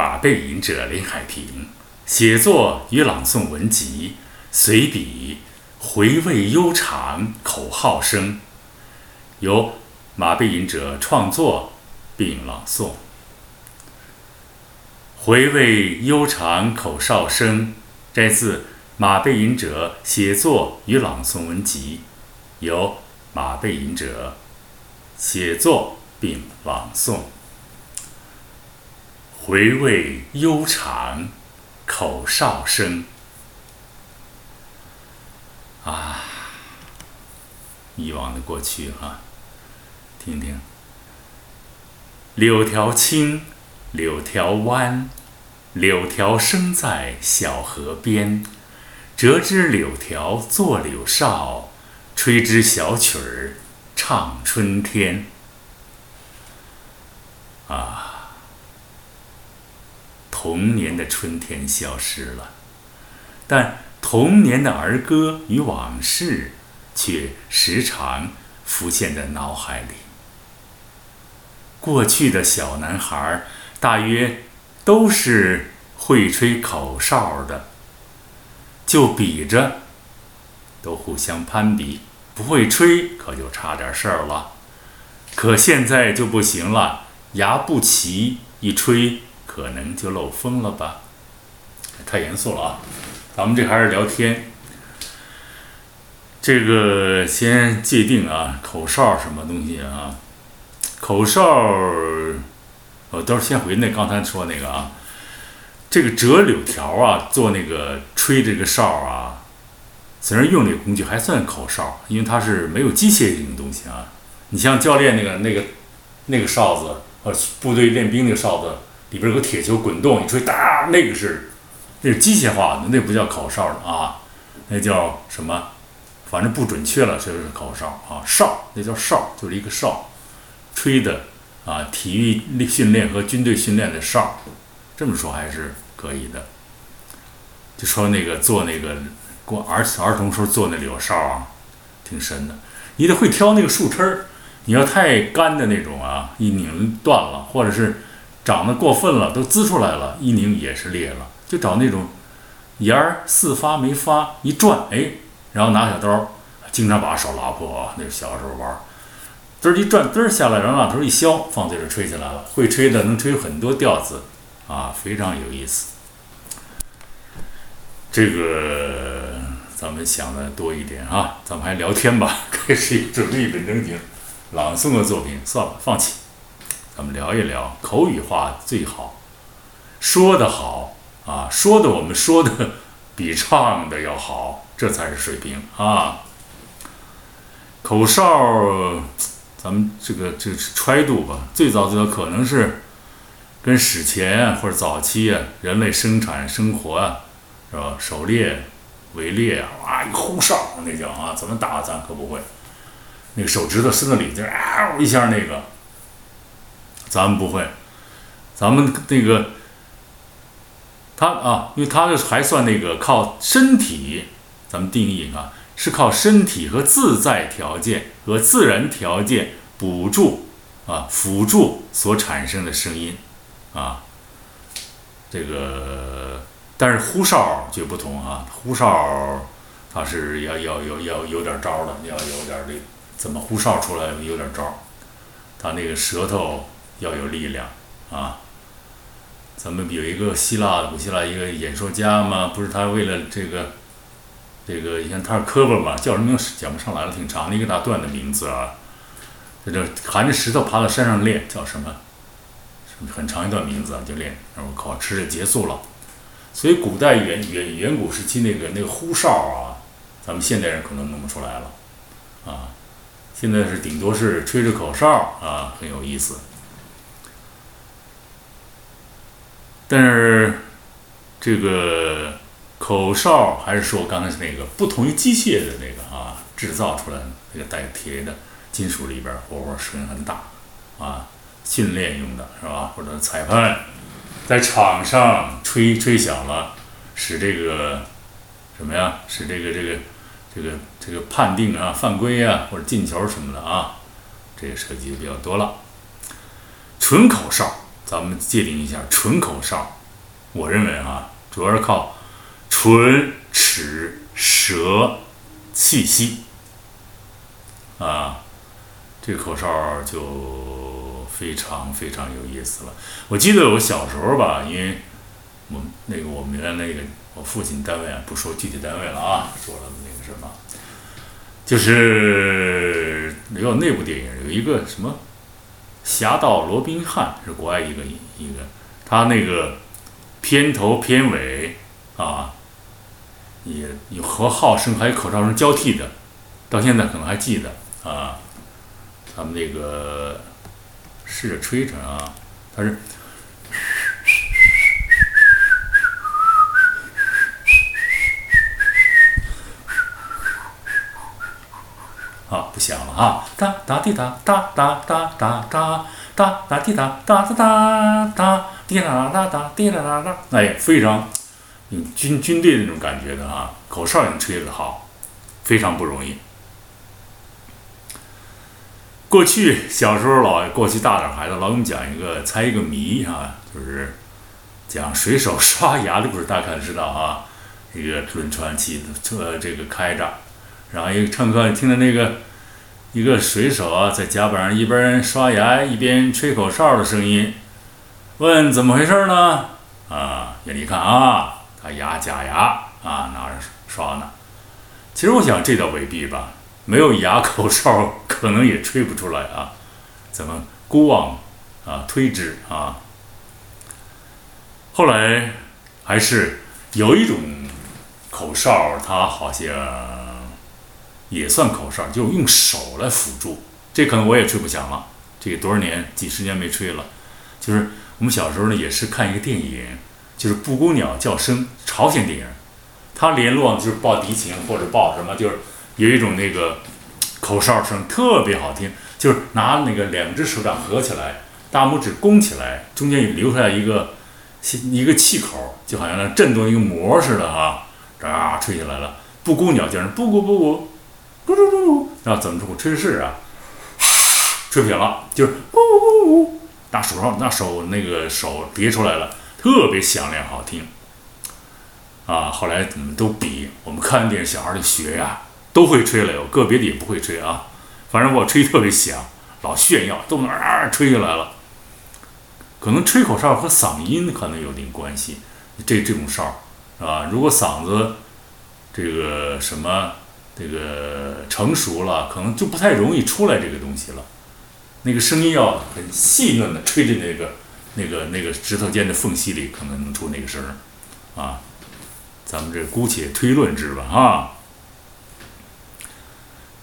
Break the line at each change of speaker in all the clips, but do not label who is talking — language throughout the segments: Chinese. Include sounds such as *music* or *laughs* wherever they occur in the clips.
马背吟者林海平写作与朗诵文集，随笔回味悠长，口号声，由马背吟者创作并朗诵。回味悠长，口哨声，摘自马背吟者写作与朗诵文集，由马背吟者写作并朗诵。回味悠长，口哨声。啊，以往的过去哈，听听。柳条青，柳条弯，柳条生在小河边。折枝柳条做柳哨，吹支小曲儿唱春天。童年的春天消失了，但童年的儿歌与往事却时常浮现在脑海里。过去的小男孩大约都是会吹口哨的，就比着，都互相攀比，不会吹可就差点事儿了。可现在就不行了，牙不齐，一吹。可能就漏风了吧？太严肃了啊！咱们这还是聊天。这个先界定啊，口哨什么东西啊？口哨，我到时候先回那刚才说那个啊。这个折柳条啊，做那个吹这个哨啊，虽然用这个工具还算口哨，因为它是没有机械性的东西啊。你像教练那个那个那个哨子，呃，部队练兵那个哨子。里边有个铁球滚动，一吹哒，那个是，那是机械化的，那不叫口哨的啊，那叫什么？反正不准确了，就是口哨啊，哨，那叫哨，就是一个哨，吹的啊，体育训练和军队训练的哨，这么说还是可以的。就说那个做那个过儿儿童时候做那柳哨啊，挺神的，你得会挑那个树枝儿，你要太干的那种啊，一拧断了，或者是。长得过分了，都滋出来了，一拧也是裂了。就找那种沿儿四发没发，一转，哎，然后拿小刀，经常把手拉破啊。那是小时候玩，嘚儿一转，嘚儿下来，然后把头一削，放嘴里吹起来了。会吹的能吹很多调子，啊，非常有意思。这个咱们想的多一点啊，咱们还聊天吧。*laughs* 开始准备一本正经朗诵的作品，算了，放弃。咱们聊一聊口语化最好，说的好啊，说的我们说的比唱的要好，这才是水平啊。口哨，咱们这个这是揣度吧，最早最早可能是跟史前或者早期啊，人类生产生活啊，是吧？狩猎、围猎啊，哇，一呼哨那叫啊，怎么打咱可不会，那个手指头伸到里，就啊一下那个。咱们不会，咱们那个，他啊，因为他还算那个靠身体，咱们定义啊，是靠身体和自在条件和自然条件补助啊辅助所产生的声音啊，这个但是呼哨就不同啊，呼哨它是要要要要有点招的，要有点这怎么呼哨出来有点招，他那个舌头。要有力量啊！咱们有一个希腊古希腊一个演说家嘛，不是他为了这个这个，你看他是科巴嘛，叫什么名讲不上来了，挺长的一个大段的名字啊，在这含着石头爬到山上练，叫什么？很长一段名字啊，就练，然后考试结束了。所以古代远远远古时期那个那个呼哨啊，咱们现代人可能弄不出来了啊。现在是顶多是吹着口哨啊，很有意思。但是，这个口哨还是说刚才那个不同于机械的那个啊，制造出来那个带铁的金属里边活活声音很大啊，训练用的是吧？或者裁判在场上吹吹响了，使这个什么呀？使这个这个这个这个判定啊犯规啊或者进球什么的啊，这个涉及的比较多了。纯口哨。咱们界定一下纯口哨。我认为啊，主要是靠唇、齿、舌、气息啊，这个口哨就非常非常有意思了。我记得我小时候吧，因为我们那个我们原来那个我父亲单位啊，不说具体单位了啊，说了那个什么，就是有那部电影有一个什么《侠盗罗宾汉》，是国外一个一个，他那个。片头片尾啊，也有和号声还有口哨声交替的，到现在可能还记得啊。咱们那个试着吹吹啊，他是啊，不响了啊，哒哒滴哒哒哒哒哒哒哒哒滴哒哒哒哒哒。滴啦啦哒，滴啦啦哒，哎，非常，嗯，军军队那种感觉的啊，口哨也吹得好，非常不容易。过去小时候老过去大点孩子老给我们讲一个猜一个谜啊，就是讲水手刷牙的故事，大家可能知道啊。一个轮船汽车这个开着，然后一个乘客听着那个一个水手啊在甲板上一边刷牙一边吹口哨的声音。问怎么回事呢？啊，眼里看啊，他牙假牙啊，拿着刷呢。其实我想这倒未必吧，没有牙口哨可能也吹不出来啊。怎么孤妄啊推之啊？后来还是有一种口哨，它好像也算口哨，就用手来辅助。这可能我也吹不响了，这个多少年几十年没吹了，就是。我们小时候呢，也是看一个电影，就是布谷鸟叫声，朝鲜电影，它联络就是报敌情或者报什么，就是有一种那个口哨声特别好听，就是拿那个两只手掌合起来，大拇指弓起来，中间留下一个一个气口，就好像那震动一个膜似的啊，啊，吹起来了。布谷鸟叫声，布谷布谷，咕噜噜噜，然后怎么吹？吹是啊，吹不响了，就是呜呜呜。那手上，那手那个手别出来了，特别响亮好听，啊！后来我们都比，我们看电视，小孩就学呀，都会吹了，有个别的也不会吹啊。反正我吹特别响，老炫耀，都能啊吹下来了。可能吹口哨和嗓音可能有点关系，这这种哨啊，如果嗓子这个什么这个成熟了，可能就不太容易出来这个东西了。那个声音要很细嫩的吹进那个、那个、那个指头间的缝隙里，可能能出那个声儿，啊，咱们这姑且推论之吧，啊。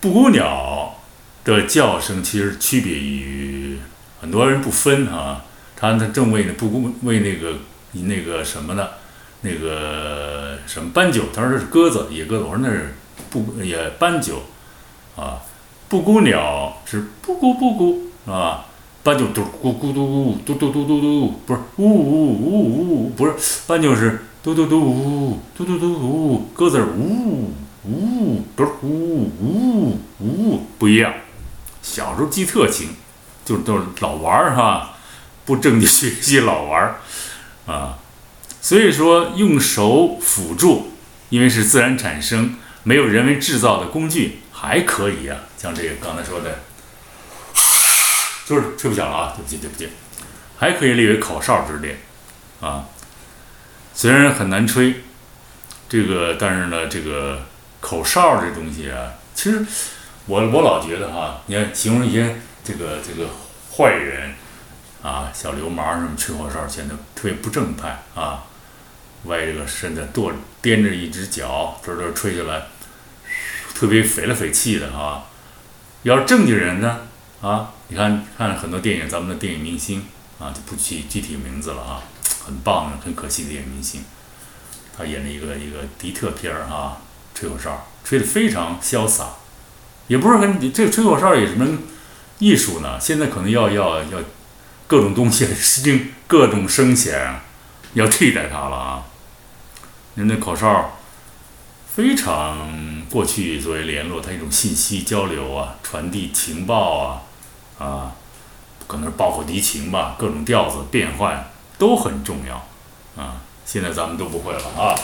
布谷鸟的叫声其实区别于很多人不分啊，它它正为那布谷为那个那个什么呢？那个什么斑鸠，他说是鸽子，野鸽子，我说那是布也斑鸠，啊。布谷鸟是布谷布谷啊，斑鸠嘟咕咕嘟嘟嘟嘟嘟嘟，不是呜呜呜呜，不是斑鸠是嘟嘟嘟呜嘟嘟嘟呜，鸽子呜呜不是呜呜呜不一样。小时候记特清，就都是老玩儿哈，不正经学习老玩儿啊。所以说用手辅助，因为是自然产生，没有人为制造的工具。还可以啊，像这个刚才说的，就是吹不响了啊，对不起对不起，还可以列为口哨之列啊。虽然很难吹，这个但是呢，这个口哨这东西啊，其实我我老觉得哈，你看形容一些这个这个坏人啊，小流氓什么吹口哨显得特别不正派啊，歪着个身子跺踮着一只脚，这这吹起来。特别匪了匪气的啊！要是正经人呢啊，你看看很多电影，咱们的电影明星啊，就不提具体名字了啊，很棒的，很可惜的电影明星，他演了一个一个迪特片儿啊，吹口哨，吹得非常潇洒，也不是很这个吹口哨有什么艺术呢？现在可能要要要各种东西声 *laughs* 各种声响要替代它了啊，人那口哨非常。过去作为联络，它一种信息交流啊，传递情报啊，啊，可能是爆破敌情吧，各种调子变换都很重要啊。现在咱们都不会了啊。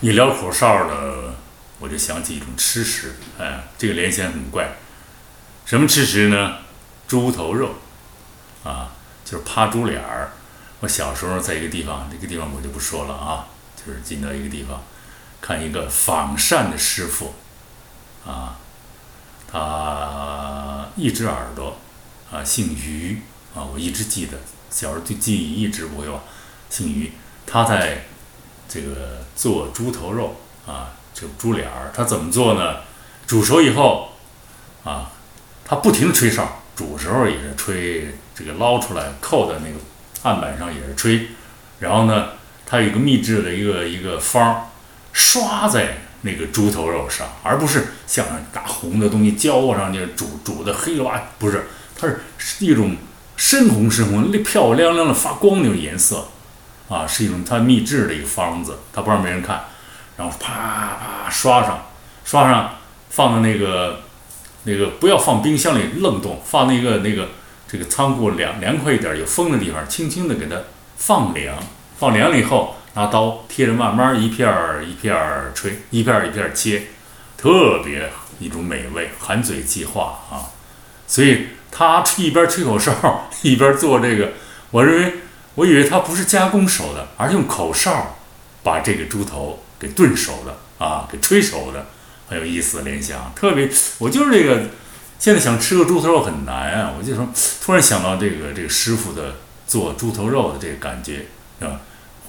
一聊口哨呢，我就想起一种吃食，哎，这个联想很怪。什么吃食呢？猪头肉啊，就是趴猪脸儿。我小时候在一个地方，这个地方我就不说了啊，就是进到一个地方，看一个仿膳的师傅啊，他一只耳朵啊，姓于啊，我一直记得，小时候就记忆一直不会忘，姓于，他在。这个做猪头肉啊，这猪脸儿，他怎么做呢？煮熟以后啊，他不停吹哨，煮时候也是吹，这个捞出来扣在那个案板上也是吹。然后呢，他有一个秘制的一个一个方儿，刷在那个猪头肉上，而不是像大红的东西浇上去煮煮的黑哇，不是，它是一种深红深红、漂漂亮亮的发光那种颜色。啊，是一种它秘制的一个方子，它不让别人看，然后啪啪刷上，刷上，放到那个那个不要放冰箱里冷冻，放那个那个这个仓库凉凉快一点有风的地方，轻轻的给它放凉，放凉了以后，拿刀贴着慢慢一片儿一片儿吹，一片儿一片儿切，特别一种美味，含嘴即化啊！所以他一边吹口哨一边做这个，我认为。我以为他不是加工熟的，而是用口哨把这个猪头给炖熟的啊，给吹熟的，很有意思的联想。特别，我就是这个，现在想吃个猪头肉很难啊。我就说，突然想到这个这个师傅的做猪头肉的这个感觉啊，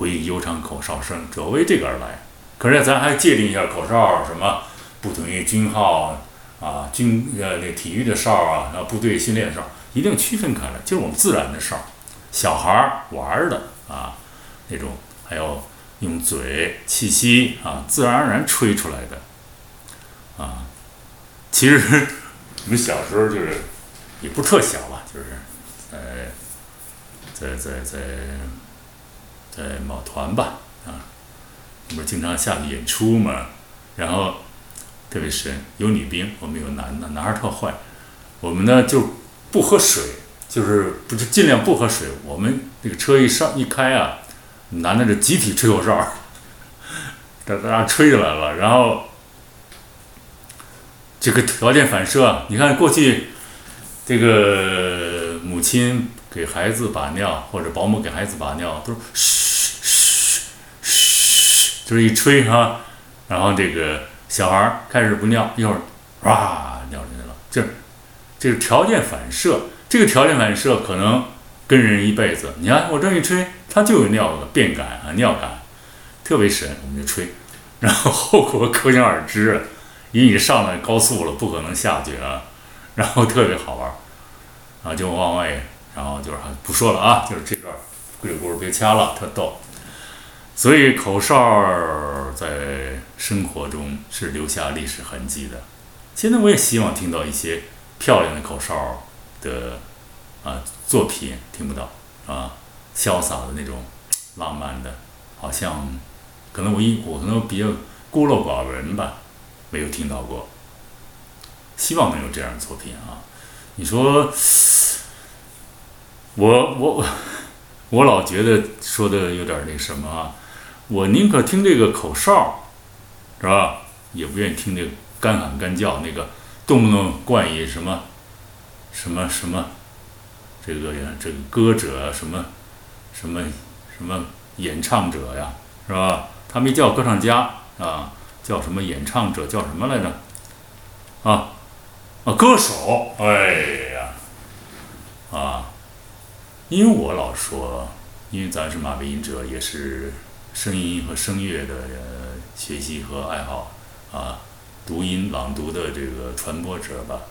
回忆悠长口哨声，主要为这个而来。可是咱还界定一下口哨，什么不同于军号啊，军呃那体育的哨啊，然后部队训练的哨，一定区分开来，就是我们自然的哨。小孩儿玩的啊，那种还有用嘴气息啊，自然而然吹出来的啊。其实我们小时候就是也不特小吧，就是在在在在在某团吧啊，不是经常下去演出嘛，然后特别神，有女兵，我们有男的，男孩特坏，我们呢就不喝水。就是不是尽量不喝水。我们这个车一上一开啊，男的就集体吹口哨，*laughs* 哒哒吹起来了。然后这个条件反射，你看过去这个母亲给孩子把尿，或者保姆给孩子把尿，都是嘘嘘嘘，就是一吹哈，然后这个小孩开始不尿，一会儿哇尿进去了。就是这是条件反射。这个条件反射可能跟人一辈子。你看我这一吹，他就有尿的便感啊，尿感，特别神，我们就吹，然后后果可想而知。因为你上了高速了，不可能下去啊，然后特别好玩啊，就往外，然后就是不说了啊，就是这段鬼故事别掐了，特逗。所以口哨在生活中是留下历史痕迹的。现在我也希望听到一些漂亮的口哨。的啊作品听不到啊，潇洒的那种浪漫的，好像可能我一我可能比较孤陋寡闻吧，没有听到过。希望能有这样的作品啊！你说我我我老觉得说的有点那什么啊，我宁可听这个口哨，是吧？也不愿意听那个干喊干叫那个，动不动冠以什么。什么什么，这个呀，这个歌者什么，什么什么演唱者呀，是吧？他没叫歌唱家啊，叫什么演唱者？叫什么来着？啊啊，歌手！哎呀，啊，因为我老说，因为咱是马背音者，也是声音和声乐的学习和爱好啊，读音朗读的这个传播者吧。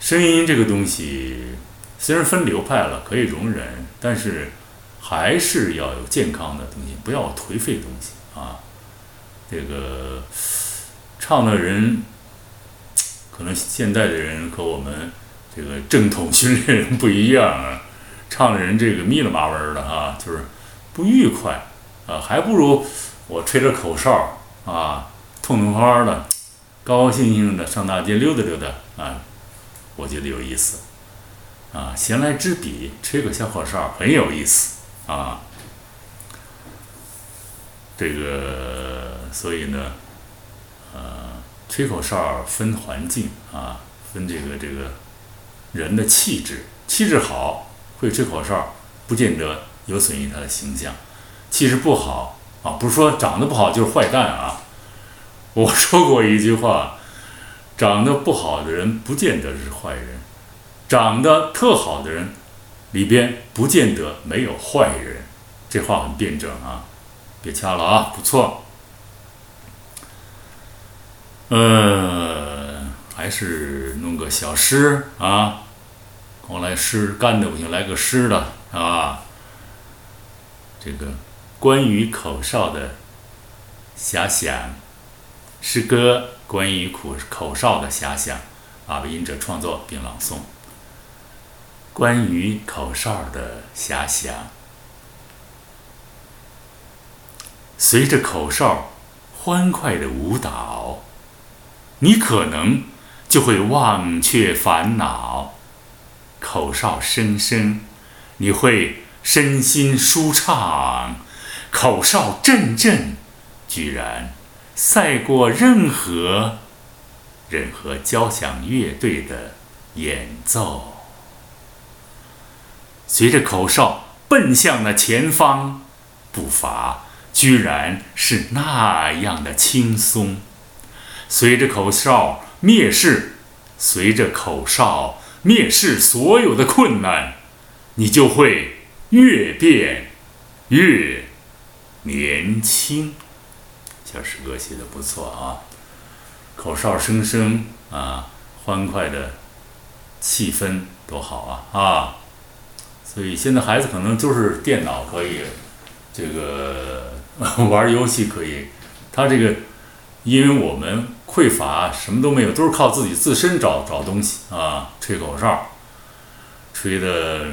声音这个东西虽然分流派了，可以容忍，但是还是要有健康的东西，不要颓废东西啊。这个唱的人，可能现在的人和我们这个正统训练人不一样啊，唱的人这个密了麻纹的啊，就是不愉快啊，还不如我吹着口哨啊，痛痛快快的，高高兴兴的上大街溜达溜达啊。我觉得有意思。啊，闲来之笔，吹个小口哨很有意思啊。这个，所以呢，呃，吹口哨分环境啊，分这个这个人的气质，气质好会吹口哨，不见得有损于他的形象；气质不好啊，不是说长得不好就是坏蛋啊。我说过一句话，长得不好的人不见得是坏人，长得特好的人里边不见得没有坏人。这话很辩证啊。别掐了啊，不错。呃，还是弄个小诗啊，光来诗干的不行，来个诗的啊。这个关于口哨的遐想，诗歌关于口口哨的遐想啊，为音者创作并朗诵。关于口哨的遐想。随着口哨欢快的舞蹈，你可能就会忘却烦恼。口哨声声，你会身心舒畅。口哨阵阵，居然赛过任何任何交响乐队的演奏。随着口哨奔向了前方，步伐。居然是那样的轻松，随着口哨灭世，随着口哨灭世，所有的困难，你就会越变越年轻。小诗歌写的不错啊，口哨声声啊，欢快的气氛多好啊啊！所以现在孩子可能就是电脑可以这个。*laughs* 玩游戏可以，他这个，因为我们匮乏，什么都没有，都是靠自己自身找找东西啊，吹口哨，吹的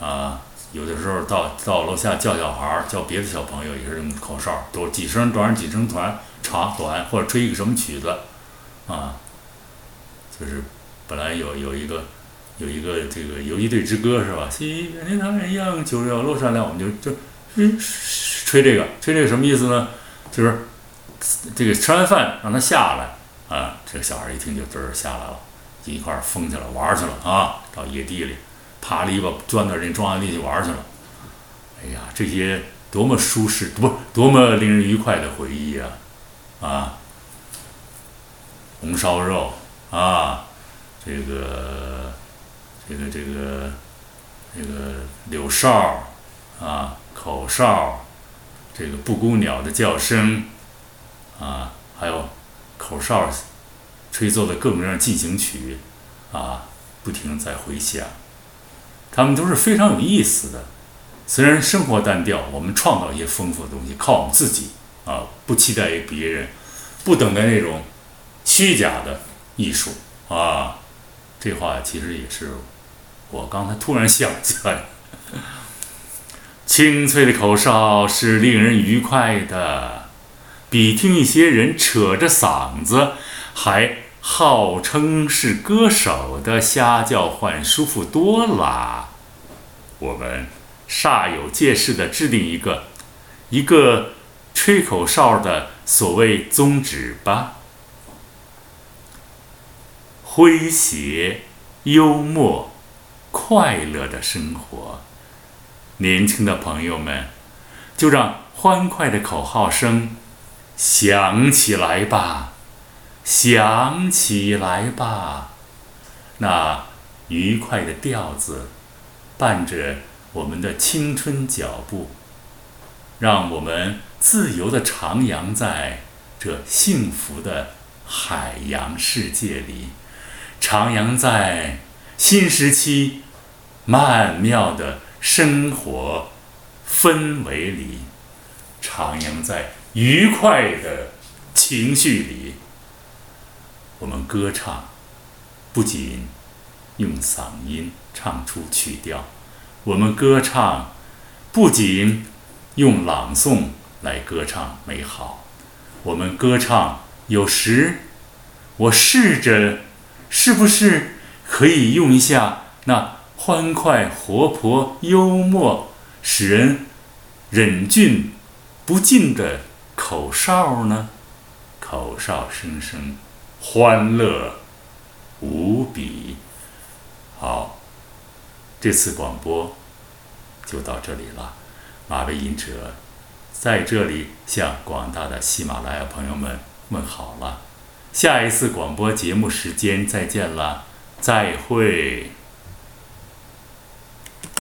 啊，有的时候到到楼下叫小孩儿，叫别的小朋友也是用口哨，都几声短几声短长短，或者吹一个什么曲子，啊，就是本来有有一个有一个这个游击队之歌是吧？西边的太阳就要落山了，我们就就嗯。吹这个，吹这个什么意思呢？就是这个吃完饭让他下来啊，这个小孩一听就滋儿下来了，一块儿疯去了，玩去了啊，到野地里爬篱笆钻到人庄稼地去玩去了。哎呀，这些多么舒适，不多么令人愉快的回忆啊！啊，红烧肉啊，这个这个这个这个柳哨啊，口哨。这个布谷鸟的叫声，啊，还有口哨吹奏的各种各样进行曲，啊，不停在回响，他们都是非常有意思的。虽然生活单调，我们创造一些丰富的东西，靠我们自己啊，不期待于别人，不等待那种虚假的艺术啊。这话其实也是我刚才突然想起来。*laughs* 清脆的口哨是令人愉快的，比听一些人扯着嗓子还号称是歌手的瞎叫唤舒服多了。我们煞有介事地制定一个一个吹口哨的所谓宗旨吧：诙谐、幽默、快乐的生活。年轻的朋友们，就让欢快的口号声想起来吧，想起来吧！那愉快的调子伴着我们的青春脚步，让我们自由地徜徉在这幸福的海洋世界里，徜徉在新时期曼妙的。生活氛围里，徜徉在愉快的情绪里。我们歌唱，不仅用嗓音唱出曲调；我们歌唱，不仅用朗诵来歌唱美好。我们歌唱，有时我试着，是不是可以用一下那欢快、活泼、幽默，使人忍俊不禁的口哨呢？口哨声声，欢乐无比。好，这次广播就到这里了。马背吟者在这里向广大的喜马拉雅朋友们问好了。下一次广播节目时间再见了，再会。